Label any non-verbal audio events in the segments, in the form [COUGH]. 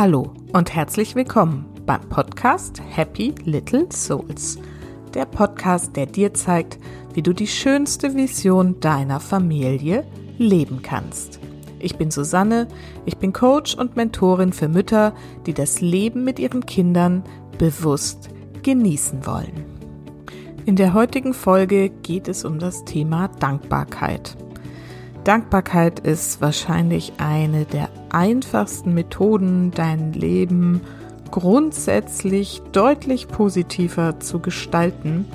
Hallo und herzlich willkommen beim Podcast Happy Little Souls. Der Podcast, der dir zeigt, wie du die schönste Vision deiner Familie leben kannst. Ich bin Susanne, ich bin Coach und Mentorin für Mütter, die das Leben mit ihren Kindern bewusst genießen wollen. In der heutigen Folge geht es um das Thema Dankbarkeit. Dankbarkeit ist wahrscheinlich eine der einfachsten Methoden, dein Leben grundsätzlich deutlich positiver zu gestalten.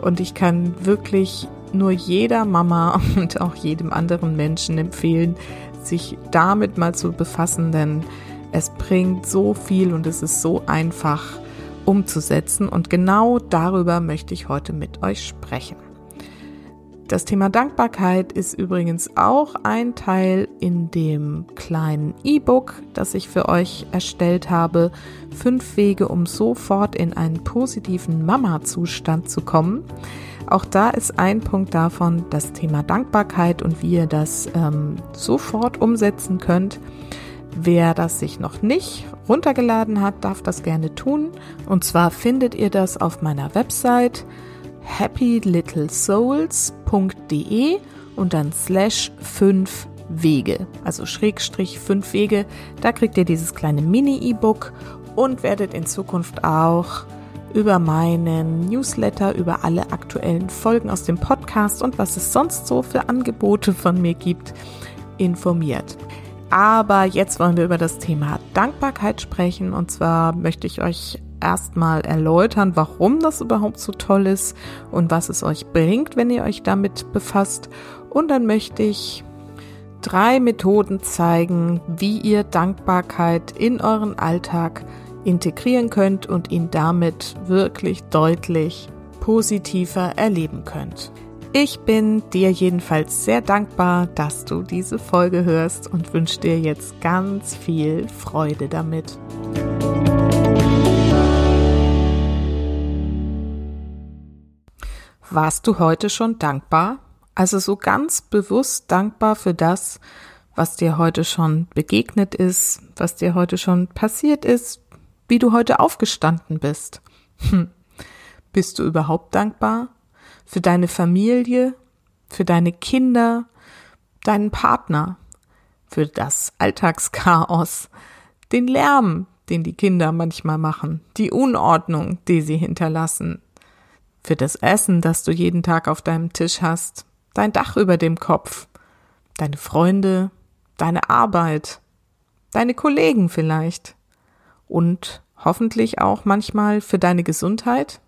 Und ich kann wirklich nur jeder Mama [LAUGHS] und auch jedem anderen Menschen empfehlen, sich damit mal zu befassen, denn es bringt so viel und es ist so einfach umzusetzen. Und genau darüber möchte ich heute mit euch sprechen. Das Thema Dankbarkeit ist übrigens auch ein Teil in dem kleinen E-Book, das ich für euch erstellt habe. Fünf Wege, um sofort in einen positiven Mama-Zustand zu kommen. Auch da ist ein Punkt davon das Thema Dankbarkeit und wie ihr das ähm, sofort umsetzen könnt. Wer das sich noch nicht runtergeladen hat, darf das gerne tun. Und zwar findet ihr das auf meiner Website happylittlesouls.de und dann slash 5 Wege, also Schrägstrich 5 Wege. Da kriegt ihr dieses kleine Mini-E-Book und werdet in Zukunft auch über meinen Newsletter, über alle aktuellen Folgen aus dem Podcast und was es sonst so für Angebote von mir gibt, informiert. Aber jetzt wollen wir über das Thema Dankbarkeit sprechen und zwar möchte ich euch erstmal erläutern, warum das überhaupt so toll ist und was es euch bringt, wenn ihr euch damit befasst. Und dann möchte ich drei Methoden zeigen, wie ihr Dankbarkeit in euren Alltag integrieren könnt und ihn damit wirklich deutlich positiver erleben könnt. Ich bin dir jedenfalls sehr dankbar, dass du diese Folge hörst und wünsche dir jetzt ganz viel Freude damit. Warst du heute schon dankbar? Also so ganz bewusst dankbar für das, was dir heute schon begegnet ist, was dir heute schon passiert ist, wie du heute aufgestanden bist. Hm. Bist du überhaupt dankbar? Für deine Familie, für deine Kinder, deinen Partner, für das Alltagschaos, den Lärm, den die Kinder manchmal machen, die Unordnung, die sie hinterlassen, für das Essen, das du jeden Tag auf deinem Tisch hast, dein Dach über dem Kopf, deine Freunde, deine Arbeit, deine Kollegen vielleicht. Und hoffentlich auch manchmal für deine Gesundheit?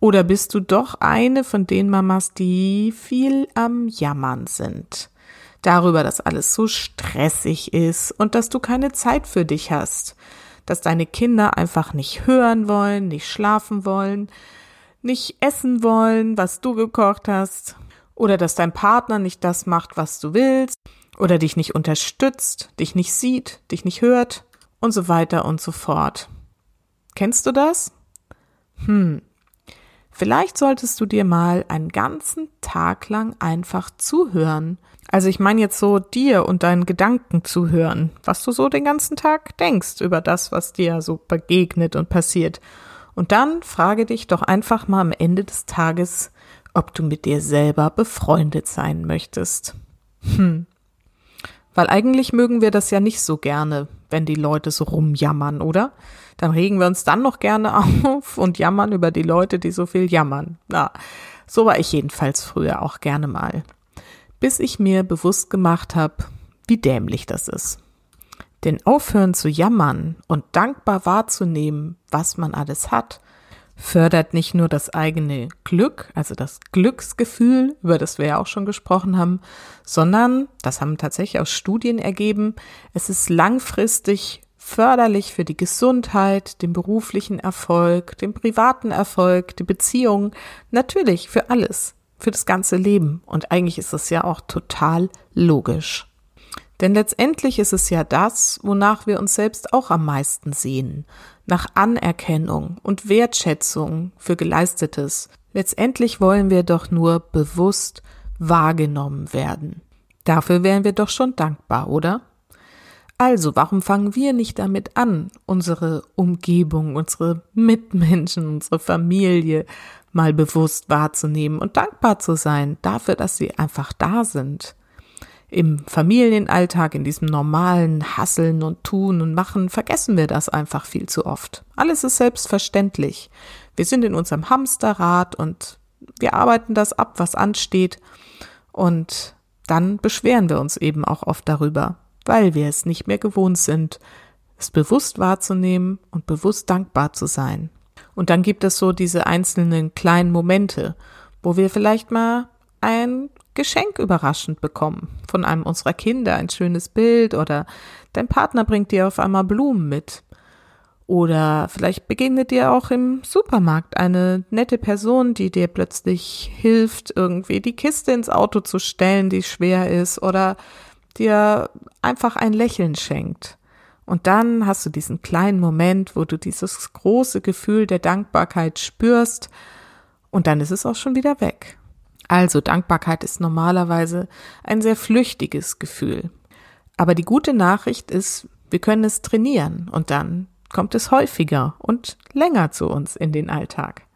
Oder bist du doch eine von den Mamas, die viel am Jammern sind? Darüber, dass alles so stressig ist und dass du keine Zeit für dich hast, dass deine Kinder einfach nicht hören wollen, nicht schlafen wollen, nicht essen wollen, was du gekocht hast, oder dass dein Partner nicht das macht, was du willst, oder dich nicht unterstützt, dich nicht sieht, dich nicht hört und so weiter und so fort. Kennst du das? Hm. Vielleicht solltest du dir mal einen ganzen Tag lang einfach zuhören also ich meine jetzt so dir und deinen Gedanken zu hören, was du so den ganzen Tag denkst über das, was dir so begegnet und passiert. Und dann frage dich doch einfach mal am Ende des Tages, ob du mit dir selber befreundet sein möchtest. Hm. Weil eigentlich mögen wir das ja nicht so gerne, wenn die Leute so rumjammern, oder? Dann regen wir uns dann noch gerne [LAUGHS] auf und jammern über die Leute, die so viel jammern. Na, so war ich jedenfalls früher auch gerne mal bis ich mir bewusst gemacht habe, wie dämlich das ist. Denn aufhören zu jammern und dankbar wahrzunehmen, was man alles hat, fördert nicht nur das eigene Glück, also das Glücksgefühl, über das wir ja auch schon gesprochen haben, sondern, das haben tatsächlich aus Studien ergeben, es ist langfristig förderlich für die Gesundheit, den beruflichen Erfolg, den privaten Erfolg, die Beziehung, natürlich für alles für das ganze Leben. Und eigentlich ist es ja auch total logisch. Denn letztendlich ist es ja das, wonach wir uns selbst auch am meisten sehen. Nach Anerkennung und Wertschätzung für Geleistetes. Letztendlich wollen wir doch nur bewusst wahrgenommen werden. Dafür wären wir doch schon dankbar, oder? Also, warum fangen wir nicht damit an, unsere Umgebung, unsere Mitmenschen, unsere Familie mal bewusst wahrzunehmen und dankbar zu sein dafür, dass sie einfach da sind? Im Familienalltag, in diesem normalen Hasseln und Tun und Machen, vergessen wir das einfach viel zu oft. Alles ist selbstverständlich. Wir sind in unserem Hamsterrad und wir arbeiten das ab, was ansteht. Und dann beschweren wir uns eben auch oft darüber, weil wir es nicht mehr gewohnt sind, es bewusst wahrzunehmen und bewusst dankbar zu sein. Und dann gibt es so diese einzelnen kleinen Momente, wo wir vielleicht mal ein Geschenk überraschend bekommen von einem unserer Kinder, ein schönes Bild oder dein Partner bringt dir auf einmal Blumen mit. Oder vielleicht begegnet dir auch im Supermarkt eine nette Person, die dir plötzlich hilft, irgendwie die Kiste ins Auto zu stellen, die schwer ist, oder dir einfach ein Lächeln schenkt. Und dann hast du diesen kleinen Moment, wo du dieses große Gefühl der Dankbarkeit spürst, und dann ist es auch schon wieder weg. Also Dankbarkeit ist normalerweise ein sehr flüchtiges Gefühl. Aber die gute Nachricht ist, wir können es trainieren und dann kommt es häufiger und länger zu uns in den Alltag.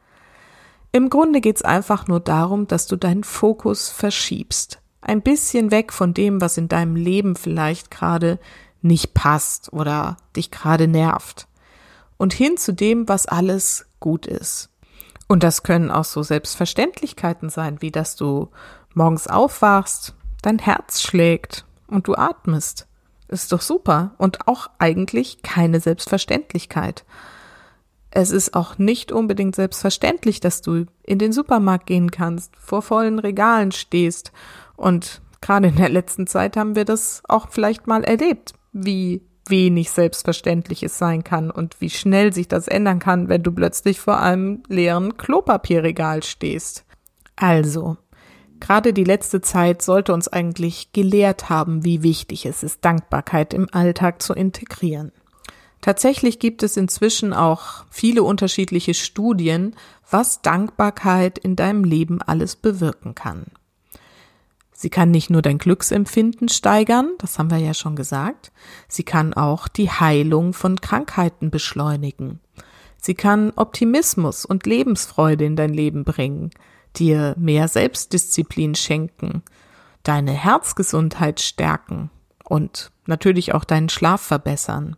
Im Grunde geht es einfach nur darum, dass du deinen Fokus verschiebst. Ein bisschen weg von dem, was in deinem Leben vielleicht gerade nicht passt oder dich gerade nervt. Und hin zu dem, was alles gut ist. Und das können auch so Selbstverständlichkeiten sein, wie dass du morgens aufwachst, dein Herz schlägt und du atmest. Ist doch super und auch eigentlich keine Selbstverständlichkeit. Es ist auch nicht unbedingt selbstverständlich, dass du in den Supermarkt gehen kannst, vor vollen Regalen stehst und gerade in der letzten Zeit haben wir das auch vielleicht mal erlebt, wie wenig selbstverständlich es sein kann und wie schnell sich das ändern kann, wenn du plötzlich vor einem leeren Klopapierregal stehst. Also, Gerade die letzte Zeit sollte uns eigentlich gelehrt haben, wie wichtig es ist, Dankbarkeit im Alltag zu integrieren. Tatsächlich gibt es inzwischen auch viele unterschiedliche Studien, was Dankbarkeit in deinem Leben alles bewirken kann. Sie kann nicht nur dein Glücksempfinden steigern, das haben wir ja schon gesagt, sie kann auch die Heilung von Krankheiten beschleunigen. Sie kann Optimismus und Lebensfreude in dein Leben bringen dir mehr Selbstdisziplin schenken, deine Herzgesundheit stärken und natürlich auch deinen Schlaf verbessern.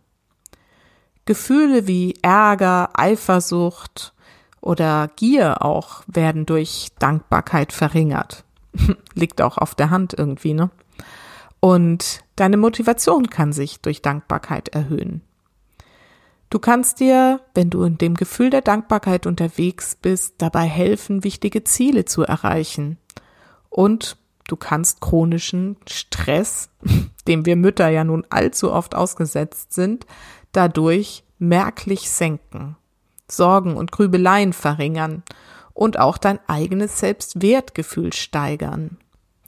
Gefühle wie Ärger, Eifersucht oder Gier auch werden durch Dankbarkeit verringert. [LAUGHS] Liegt auch auf der Hand irgendwie, ne? Und deine Motivation kann sich durch Dankbarkeit erhöhen. Du kannst dir, wenn du in dem Gefühl der Dankbarkeit unterwegs bist, dabei helfen, wichtige Ziele zu erreichen. Und du kannst chronischen Stress, [LAUGHS] dem wir Mütter ja nun allzu oft ausgesetzt sind, dadurch merklich senken, Sorgen und Grübeleien verringern und auch dein eigenes Selbstwertgefühl steigern.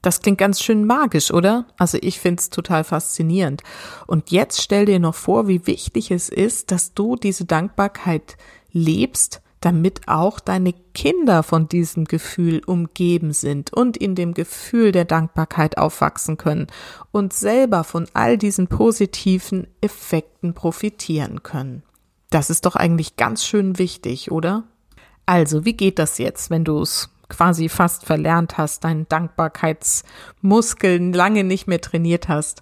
Das klingt ganz schön magisch, oder? Also ich find's total faszinierend. Und jetzt stell dir noch vor, wie wichtig es ist, dass du diese Dankbarkeit lebst, damit auch deine Kinder von diesem Gefühl umgeben sind und in dem Gefühl der Dankbarkeit aufwachsen können und selber von all diesen positiven Effekten profitieren können. Das ist doch eigentlich ganz schön wichtig, oder? Also, wie geht das jetzt, wenn du es quasi fast verlernt hast, deinen Dankbarkeitsmuskeln lange nicht mehr trainiert hast.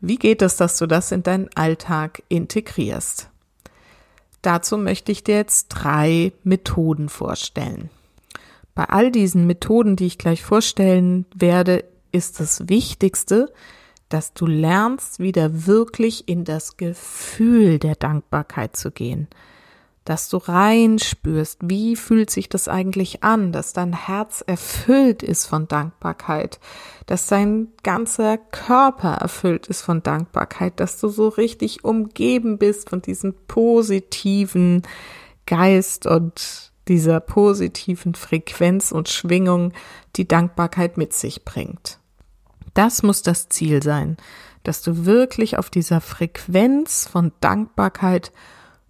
Wie geht es, dass du das in deinen Alltag integrierst? Dazu möchte ich dir jetzt drei Methoden vorstellen. Bei all diesen Methoden, die ich gleich vorstellen werde, ist das Wichtigste, dass du lernst, wieder wirklich in das Gefühl der Dankbarkeit zu gehen dass du reinspürst, wie fühlt sich das eigentlich an, dass dein Herz erfüllt ist von Dankbarkeit, dass dein ganzer Körper erfüllt ist von Dankbarkeit, dass du so richtig umgeben bist von diesem positiven Geist und dieser positiven Frequenz und Schwingung, die Dankbarkeit mit sich bringt. Das muss das Ziel sein, dass du wirklich auf dieser Frequenz von Dankbarkeit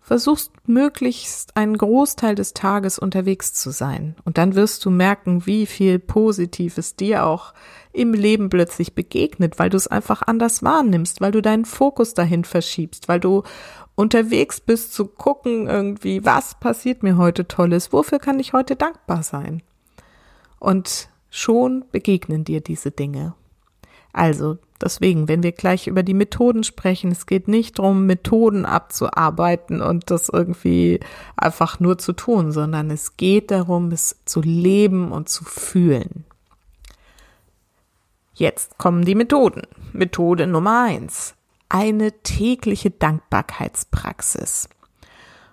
versuchst möglichst einen Großteil des Tages unterwegs zu sein. Und dann wirst du merken, wie viel Positives dir auch im Leben plötzlich begegnet, weil du es einfach anders wahrnimmst, weil du deinen Fokus dahin verschiebst, weil du unterwegs bist zu gucken irgendwie, was passiert mir heute Tolles, wofür kann ich heute dankbar sein. Und schon begegnen dir diese Dinge. Also deswegen, wenn wir gleich über die Methoden sprechen, es geht nicht darum, Methoden abzuarbeiten und das irgendwie einfach nur zu tun, sondern es geht darum, es zu leben und zu fühlen. Jetzt kommen die Methoden. Methode Nummer eins. Eine tägliche Dankbarkeitspraxis.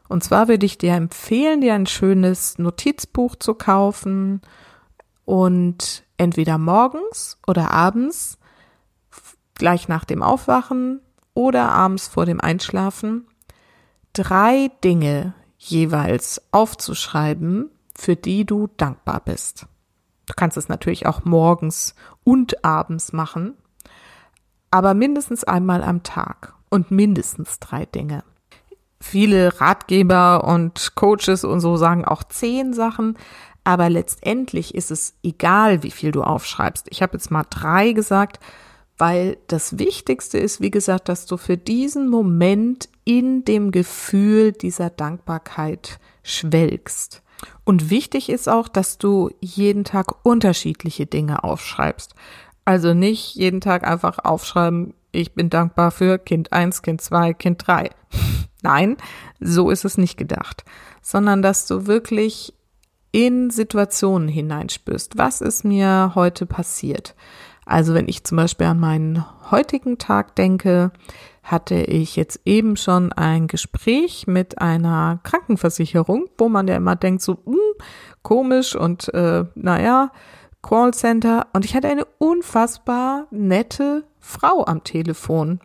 Und zwar würde ich dir empfehlen, dir ein schönes Notizbuch zu kaufen und entweder morgens oder abends gleich nach dem Aufwachen oder abends vor dem Einschlafen drei Dinge jeweils aufzuschreiben, für die du dankbar bist. Du kannst es natürlich auch morgens und abends machen, aber mindestens einmal am Tag und mindestens drei Dinge. Viele Ratgeber und Coaches und so sagen auch zehn Sachen, aber letztendlich ist es egal, wie viel du aufschreibst. Ich habe jetzt mal drei gesagt, weil das Wichtigste ist, wie gesagt, dass du für diesen Moment in dem Gefühl dieser Dankbarkeit schwelgst. Und wichtig ist auch, dass du jeden Tag unterschiedliche Dinge aufschreibst. Also nicht jeden Tag einfach aufschreiben, ich bin dankbar für Kind 1, Kind 2, Kind 3. [LAUGHS] Nein, so ist es nicht gedacht, sondern dass du wirklich in Situationen hineinspürst. Was ist mir heute passiert? Also wenn ich zum Beispiel an meinen heutigen Tag denke, hatte ich jetzt eben schon ein Gespräch mit einer Krankenversicherung, wo man ja immer denkt, so hm, komisch und äh, naja, Callcenter. Und ich hatte eine unfassbar nette Frau am Telefon.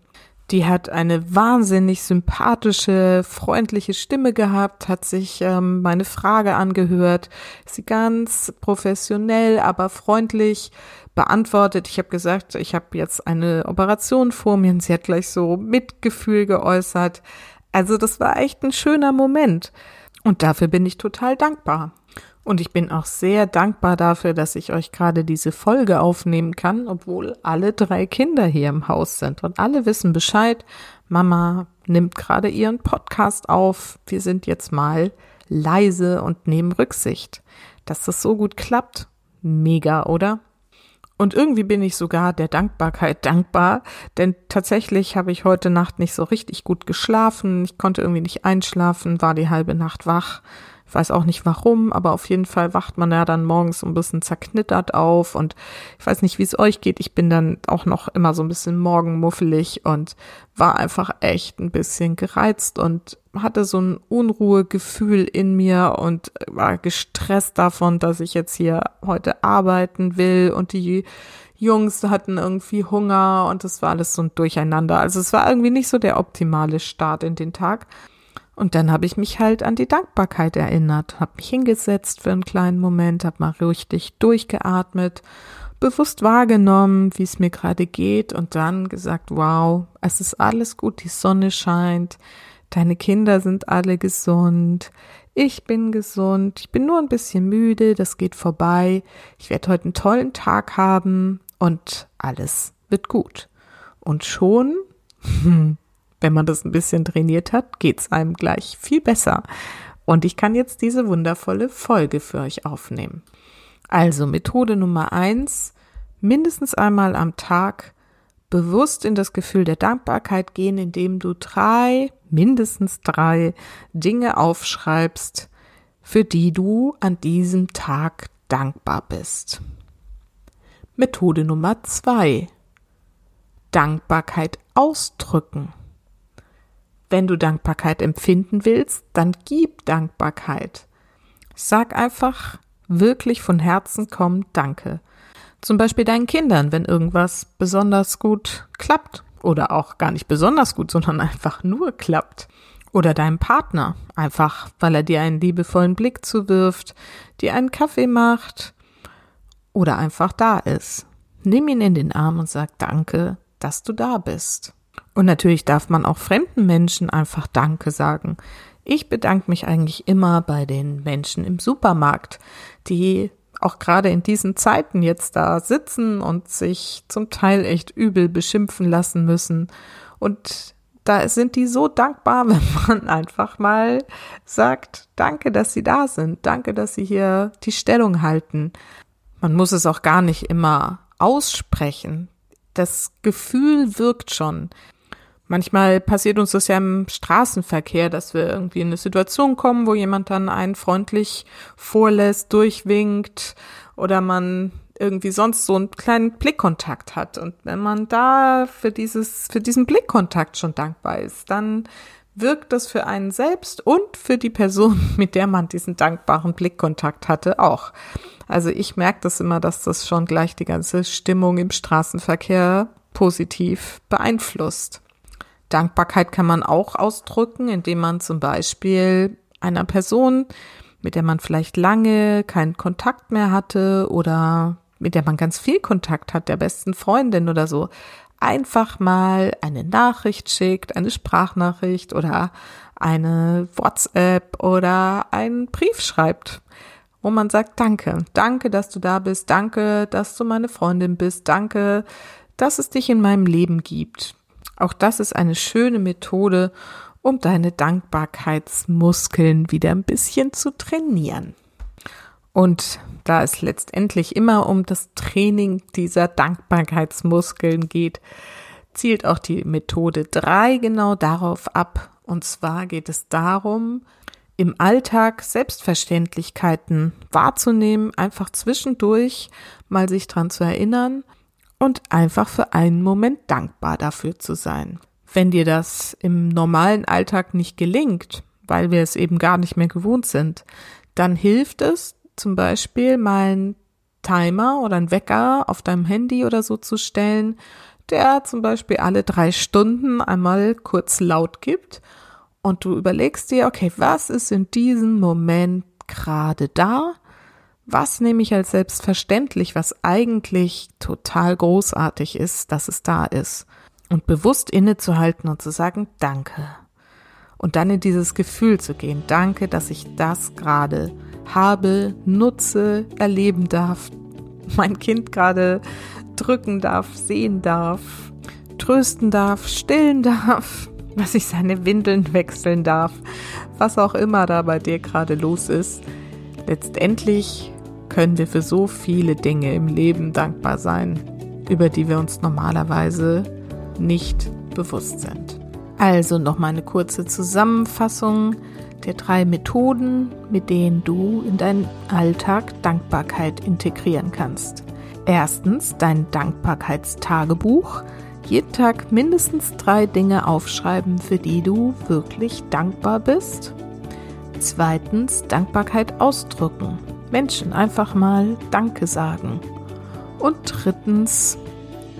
Die hat eine wahnsinnig sympathische, freundliche Stimme gehabt, hat sich ähm, meine Frage angehört, sie ganz professionell, aber freundlich beantwortet. Ich habe gesagt, ich habe jetzt eine Operation vor mir und sie hat gleich so Mitgefühl geäußert. Also das war echt ein schöner Moment. Und dafür bin ich total dankbar. Und ich bin auch sehr dankbar dafür, dass ich euch gerade diese Folge aufnehmen kann, obwohl alle drei Kinder hier im Haus sind und alle wissen Bescheid. Mama nimmt gerade ihren Podcast auf. Wir sind jetzt mal leise und nehmen Rücksicht. Dass das so gut klappt, mega, oder? Und irgendwie bin ich sogar der Dankbarkeit [LAUGHS] dankbar, denn tatsächlich habe ich heute Nacht nicht so richtig gut geschlafen. Ich konnte irgendwie nicht einschlafen, war die halbe Nacht wach. Ich weiß auch nicht warum, aber auf jeden Fall wacht man ja dann morgens so ein bisschen zerknittert auf und ich weiß nicht, wie es euch geht. Ich bin dann auch noch immer so ein bisschen morgenmuffelig und war einfach echt ein bisschen gereizt und hatte so ein Unruhegefühl in mir und war gestresst davon, dass ich jetzt hier heute arbeiten will und die Jungs hatten irgendwie Hunger und das war alles so ein Durcheinander. Also es war irgendwie nicht so der optimale Start in den Tag. Und dann habe ich mich halt an die Dankbarkeit erinnert, habe mich hingesetzt für einen kleinen Moment, habe mal richtig durchgeatmet, bewusst wahrgenommen, wie es mir gerade geht und dann gesagt, wow, es ist alles gut, die Sonne scheint, deine Kinder sind alle gesund, ich bin gesund, ich bin nur ein bisschen müde, das geht vorbei, ich werde heute einen tollen Tag haben und alles wird gut. Und schon [LAUGHS] wenn man das ein bisschen trainiert hat, geht's einem gleich viel besser. Und ich kann jetzt diese wundervolle Folge für euch aufnehmen. Also Methode Nummer eins, mindestens einmal am Tag bewusst in das Gefühl der Dankbarkeit gehen, indem du drei, mindestens drei Dinge aufschreibst, für die du an diesem Tag dankbar bist. Methode Nummer zwei. Dankbarkeit ausdrücken. Wenn du Dankbarkeit empfinden willst, dann gib Dankbarkeit. Sag einfach wirklich von Herzen komm Danke. Zum Beispiel deinen Kindern, wenn irgendwas besonders gut klappt oder auch gar nicht besonders gut, sondern [LAUGHS] einfach nur klappt. Oder deinem Partner, einfach weil er dir einen liebevollen Blick zuwirft, dir einen Kaffee macht oder einfach da ist. Nimm ihn in den Arm und sag Danke, dass du da bist. Und natürlich darf man auch fremden Menschen einfach Danke sagen. Ich bedanke mich eigentlich immer bei den Menschen im Supermarkt, die auch gerade in diesen Zeiten jetzt da sitzen und sich zum Teil echt übel beschimpfen lassen müssen. Und da sind die so dankbar, [LAUGHS] wenn man einfach mal sagt, danke, dass sie da sind, danke, dass sie hier die Stellung halten. Man muss es auch gar nicht immer aussprechen. Das Gefühl wirkt schon. Manchmal passiert uns das ja im Straßenverkehr, dass wir irgendwie in eine Situation kommen, wo jemand dann einen freundlich vorlässt, durchwinkt oder man irgendwie sonst so einen kleinen Blickkontakt hat. Und wenn man da für dieses, für diesen Blickkontakt schon dankbar ist, dann wirkt das für einen selbst und für die Person, [LAUGHS] mit der man diesen dankbaren Blickkontakt hatte, auch. Also ich merke das immer, dass das schon gleich die ganze Stimmung im Straßenverkehr positiv beeinflusst. Dankbarkeit kann man auch ausdrücken, indem man zum Beispiel einer Person, mit der man vielleicht lange keinen Kontakt mehr hatte oder mit der man ganz viel Kontakt hat, der besten Freundin oder so, einfach mal eine Nachricht schickt, eine Sprachnachricht oder eine WhatsApp oder einen Brief schreibt, wo man sagt, danke, danke, dass du da bist, danke, dass du meine Freundin bist, danke, dass es dich in meinem Leben gibt. Auch das ist eine schöne Methode, um deine Dankbarkeitsmuskeln wieder ein bisschen zu trainieren. Und da es letztendlich immer um das Training dieser Dankbarkeitsmuskeln geht, zielt auch die Methode 3 genau darauf ab. Und zwar geht es darum, im Alltag Selbstverständlichkeiten wahrzunehmen, einfach zwischendurch mal sich dran zu erinnern und einfach für einen Moment dankbar dafür zu sein. Wenn dir das im normalen Alltag nicht gelingt, weil wir es eben gar nicht mehr gewohnt sind, dann hilft es zum Beispiel mal einen Timer oder einen Wecker auf deinem Handy oder so zu stellen, der zum Beispiel alle drei Stunden einmal kurz laut gibt und du überlegst dir, okay, was ist in diesem Moment gerade da was nehme ich als selbstverständlich, was eigentlich total großartig ist, dass es da ist. Und bewusst innezuhalten und zu sagen, danke. Und dann in dieses Gefühl zu gehen, danke, dass ich das gerade habe, nutze, erleben darf, mein Kind gerade drücken darf, sehen darf, trösten darf, stillen darf, [LAUGHS] dass ich seine Windeln wechseln darf, was auch immer da bei dir gerade los ist. Letztendlich können wir für so viele Dinge im Leben dankbar sein, über die wir uns normalerweise nicht bewusst sind. Also nochmal eine kurze Zusammenfassung der drei Methoden, mit denen du in deinen Alltag Dankbarkeit integrieren kannst. Erstens dein Dankbarkeitstagebuch. Jeden Tag mindestens drei Dinge aufschreiben, für die du wirklich dankbar bist. Zweitens Dankbarkeit ausdrücken. Menschen einfach mal Danke sagen. Und drittens,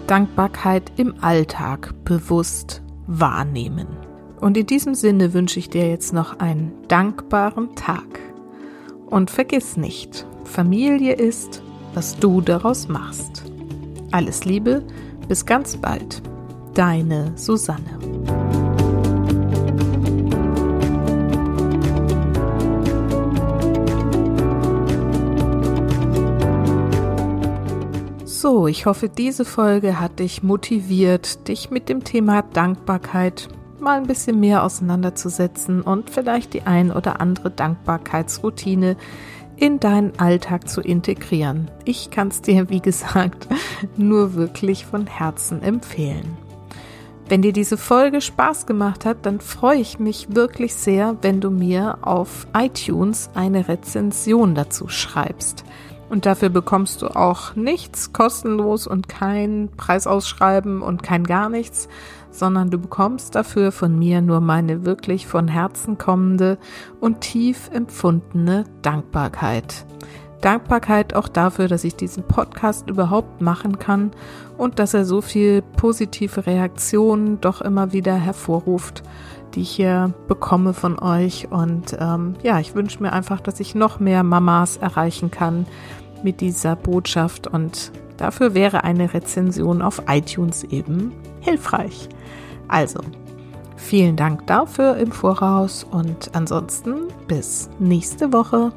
Dankbarkeit im Alltag bewusst wahrnehmen. Und in diesem Sinne wünsche ich dir jetzt noch einen dankbaren Tag. Und vergiss nicht, Familie ist, was du daraus machst. Alles Liebe, bis ganz bald. Deine Susanne. So, ich hoffe, diese Folge hat dich motiviert, dich mit dem Thema Dankbarkeit mal ein bisschen mehr auseinanderzusetzen und vielleicht die ein oder andere Dankbarkeitsroutine in deinen Alltag zu integrieren. Ich kann es dir, wie gesagt, [LAUGHS] nur wirklich von Herzen empfehlen. Wenn dir diese Folge Spaß gemacht hat, dann freue ich mich wirklich sehr, wenn du mir auf iTunes eine Rezension dazu schreibst. Und dafür bekommst du auch nichts kostenlos und kein Preisausschreiben und kein gar nichts, sondern du bekommst dafür von mir nur meine wirklich von Herzen kommende und tief empfundene Dankbarkeit. Dankbarkeit auch dafür, dass ich diesen Podcast überhaupt machen kann und dass er so viel positive Reaktionen doch immer wieder hervorruft, die ich hier bekomme von euch. Und ähm, ja, ich wünsche mir einfach, dass ich noch mehr Mamas erreichen kann mit dieser Botschaft und dafür wäre eine Rezension auf iTunes eben hilfreich. Also, vielen Dank dafür im Voraus und ansonsten bis nächste Woche.